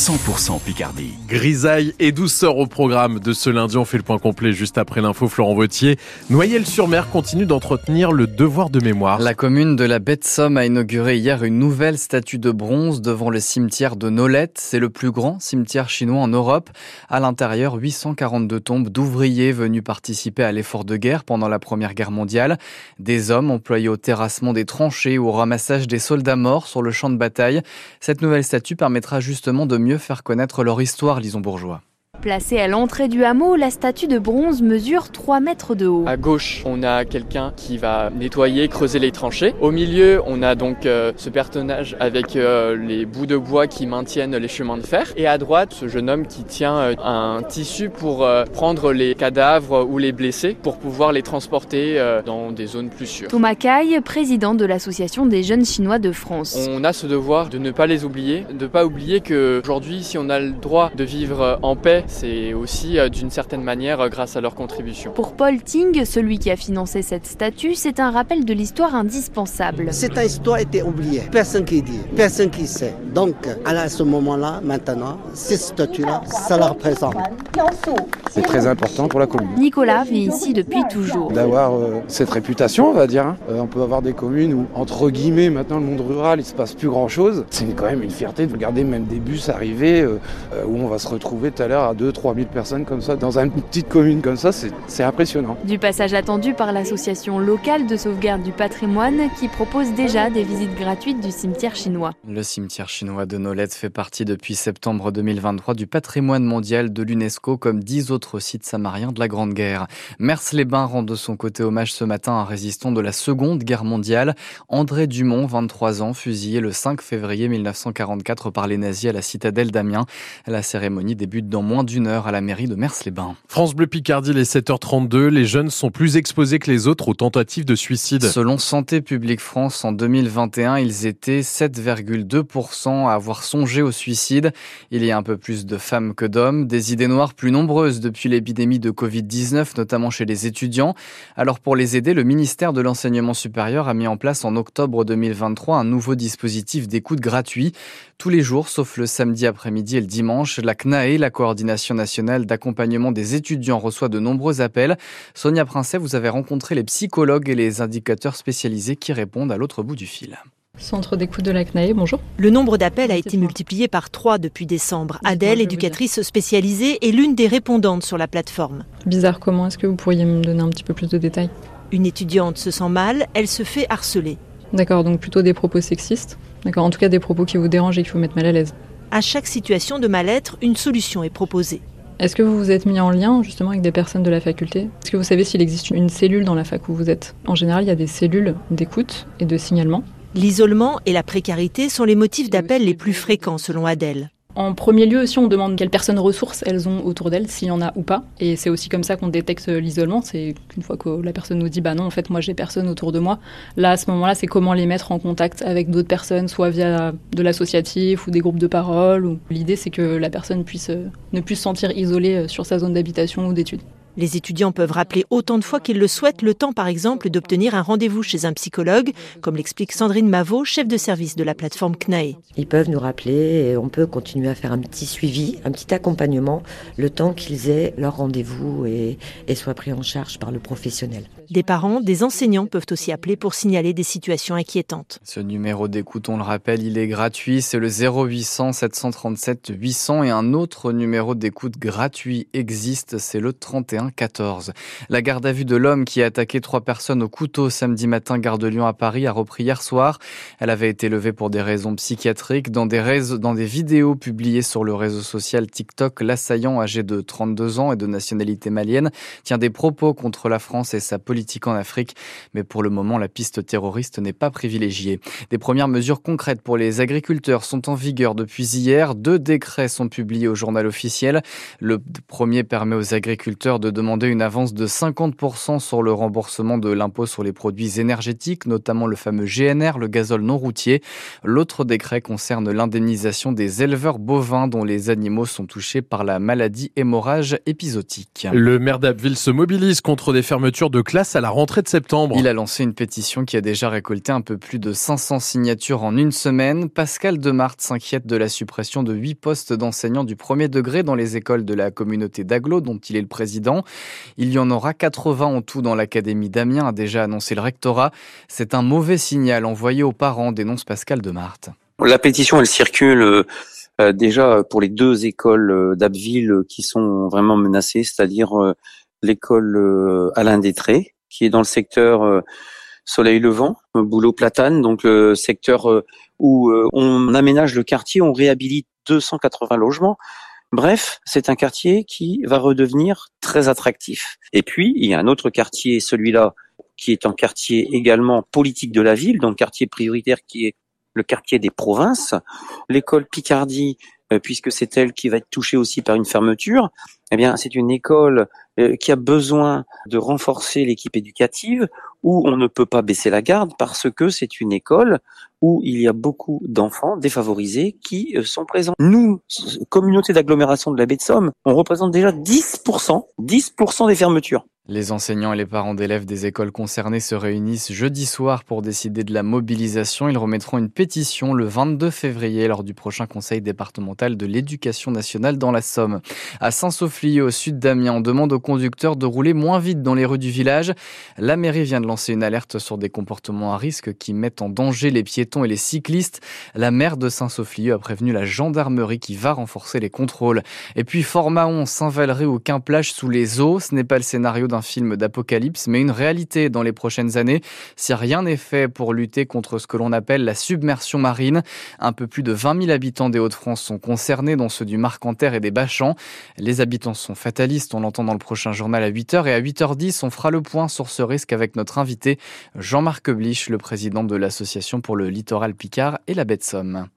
100% Picardie. Grisaille et douceur au programme de ce lundi. On fait le point complet juste après l'info. Florent Vautier. Noyelles-sur-Mer continue d'entretenir le devoir de mémoire. La commune de la Baie de Somme a inauguré hier une nouvelle statue de bronze devant le cimetière de Nolette. C'est le plus grand cimetière chinois en Europe. À l'intérieur, 842 tombes d'ouvriers venus participer à l'effort de guerre pendant la Première Guerre mondiale. Des hommes employés au terrassement des tranchées ou au ramassage des soldats morts sur le champ de bataille. Cette nouvelle statue permettra justement de mieux faire connaître leur histoire, Lison Bourgeois. Placée à l'entrée du hameau, la statue de bronze mesure 3 mètres de haut. À gauche, on a quelqu'un qui va nettoyer, creuser les tranchées. Au milieu, on a donc euh, ce personnage avec euh, les bouts de bois qui maintiennent les chemins de fer. Et à droite, ce jeune homme qui tient euh, un tissu pour prendre les cadavres ou les blessés pour pouvoir les transporter dans des zones plus sûres. Thomas Caille, président de l'association des jeunes chinois de France. On a ce devoir de ne pas les oublier, de ne pas oublier qu'aujourd'hui, si on a le droit de vivre en paix, c'est aussi euh, d'une certaine manière euh, grâce à leur contribution. Pour Paul Ting, celui qui a financé cette statue, c'est un rappel de l'histoire indispensable. Cette histoire était oubliée. Personne qui dit, personne qui sait. Donc, à ce moment-là, maintenant, cette statue-là, ça la représente. C'est très important pour la commune. Nicolas vit ici depuis toujours. D'avoir euh, cette réputation, on va dire. Hein. on peut avoir des communes où, entre guillemets, maintenant le monde rural, il se passe plus grand-chose. C'est quand même une fierté de regarder même des bus arriver où on va se retrouver tout à l'heure à 2-3 000 personnes comme ça, dans une petite commune comme ça, c'est impressionnant. Du passage attendu par l'association locale de sauvegarde du patrimoine qui propose déjà des visites gratuites du cimetière chinois. Le cimetière chinois de Nolette fait partie depuis septembre 2023 du patrimoine mondial de l'UNESCO comme 10 autres sites samariens de la Grande Guerre. Mers-les-Bains rend de son côté hommage ce matin à un résistant de la Seconde Guerre mondiale, André Dumont, 23 ans, fusillé le 5 février 1944 par les nazis à la citadelle d'Amiens. La cérémonie débute dans moins d'une heure à la mairie de Mers-les-Bains. France Bleu Picardie, les 7h32, les jeunes sont plus exposés que les autres aux tentatives de suicide. Selon Santé publique France, en 2021, ils étaient 7,2% à avoir songé au suicide. Il y a un peu plus de femmes que d'hommes, des idées noires plus nombreuses depuis l'épidémie de Covid-19, notamment chez les étudiants. Alors pour les aider, le ministère de l'Enseignement supérieur a mis en place en octobre 2023 un nouveau dispositif d'écoute gratuit. Tous les jours, sauf le samedi après-midi et le dimanche, la CNAE, la coordination nationale d'accompagnement des étudiants, reçoit de nombreux appels. Sonia Princet, vous avez rencontré les psychologues et les indicateurs spécialisés qui répondent à l'autre bout du fil. Centre d'écoute de la CNAE, bonjour. Le nombre d'appels a été multiplié par trois depuis décembre. Adèle, éducatrice spécialisée, est l'une des répondantes sur la plateforme. Bizarre, comment est-ce que vous pourriez me donner un petit peu plus de détails? Une étudiante se sent mal, elle se fait harceler. D'accord, donc plutôt des propos sexistes D'accord, en tout cas des propos qui vous dérangent et qui vous mettent mal à l'aise. À chaque situation de mal-être, une solution est proposée. Est-ce que vous vous êtes mis en lien justement avec des personnes de la faculté? Est-ce que vous savez s'il existe une cellule dans la fac où vous êtes? En général, il y a des cellules d'écoute et de signalement. L'isolement et la précarité sont les motifs d'appel les plus fréquents selon Adèle. En premier lieu aussi, on demande quelles personnes ressources elles ont autour d'elles, s'il y en a ou pas. Et c'est aussi comme ça qu'on détecte l'isolement. C'est qu'une fois que la personne nous dit, bah non, en fait, moi, j'ai personne autour de moi. Là, à ce moment-là, c'est comment les mettre en contact avec d'autres personnes, soit via de l'associatif ou des groupes de parole. L'idée, c'est que la personne puisse euh, ne plus se sentir isolée euh, sur sa zone d'habitation ou d'études. Les étudiants peuvent rappeler autant de fois qu'ils le souhaitent le temps, par exemple, d'obtenir un rendez-vous chez un psychologue, comme l'explique Sandrine Mavot, chef de service de la plateforme CNAE. Ils peuvent nous rappeler et on peut continuer à faire un petit suivi, un petit accompagnement, le temps qu'ils aient leur rendez-vous et, et soient pris en charge par le professionnel. Des parents, des enseignants peuvent aussi appeler pour signaler des situations inquiétantes. Ce numéro d'écoute, on le rappelle, il est gratuit. C'est le 0800 737 800 et un autre numéro d'écoute gratuit existe, c'est le 31 14. La garde à vue de l'homme qui a attaqué trois personnes au couteau samedi matin gare de Lyon à Paris a repris hier soir. Elle avait été levée pour des raisons psychiatriques. Dans des, dans des vidéos publiées sur le réseau social TikTok, l'assaillant âgé de 32 ans et de nationalité malienne tient des propos contre la France et sa politique en Afrique. Mais pour le moment, la piste terroriste n'est pas privilégiée. Des premières mesures concrètes pour les agriculteurs sont en vigueur depuis hier. Deux décrets sont publiés au journal officiel. Le premier permet aux agriculteurs de de demander une avance de 50% sur le remboursement de l'impôt sur les produits énergétiques, notamment le fameux GNR, le gazole non routier. L'autre décret concerne l'indemnisation des éleveurs bovins dont les animaux sont touchés par la maladie hémorrhage épisodique. Le maire d'Abbeville se mobilise contre des fermetures de classes à la rentrée de septembre. Il a lancé une pétition qui a déjà récolté un peu plus de 500 signatures en une semaine. Pascal Demarthe s'inquiète de la suppression de 8 postes d'enseignants du premier degré dans les écoles de la communauté d'Aglo, dont il est le président. Il y en aura 80 en tout dans l'académie d'Amiens, a déjà annoncé le rectorat. C'est un mauvais signal envoyé aux parents, dénonce Pascal Demarthe. La pétition, elle circule euh, euh, déjà pour les deux écoles euh, d'Abbeville qui sont vraiment menacées, c'est-à-dire l'école Alain Détré, qui est dans le secteur Soleil Levant, Boulot Platane, donc le secteur où on aménage le quartier, on réhabilite 280 logements. Bref, c'est un quartier qui va redevenir très attractif. Et puis, il y a un autre quartier, celui-là, qui est un quartier également politique de la ville, donc quartier prioritaire qui est le quartier des provinces. L'école Picardie, euh, puisque c'est elle qui va être touchée aussi par une fermeture, eh bien, c'est une école euh, qui a besoin de renforcer l'équipe éducative, où on ne peut pas baisser la garde parce que c'est une école où il y a beaucoup d'enfants défavorisés qui euh, sont présents. Nous, communauté d'agglomération de la baie de Somme, on représente déjà 10%, 10% des fermetures. Les enseignants et les parents d'élèves des écoles concernées se réunissent jeudi soir pour décider de la mobilisation. Ils remettront une pétition le 22 février lors du prochain conseil départemental de l'éducation nationale dans la Somme. À Saint-Sophy, au sud d'Amiens, on demande aux conducteurs de rouler moins vite dans les rues du village. La mairie vient de lancer une alerte sur des comportements à risque qui mettent en danger les piétons et les cyclistes. La maire de Saint-Sophy a prévenu la gendarmerie qui va renforcer les contrôles. Et puis Fort-Mahon, Saint-Valery ou Quimplage sous les eaux, ce n'est pas le scénario d'un film d'apocalypse, mais une réalité dans les prochaines années si rien n'est fait pour lutter contre ce que l'on appelle la submersion marine. Un peu plus de 20 000 habitants des Hauts-de-France sont concernés, dont ceux du Marcanterre et des Bachans. Les habitants sont fatalistes, on l'entend dans le prochain journal à 8h et à 8h10, on fera le point sur ce risque avec notre invité Jean-Marc Blich, le président de l'association pour le littoral Picard et la baie de Somme.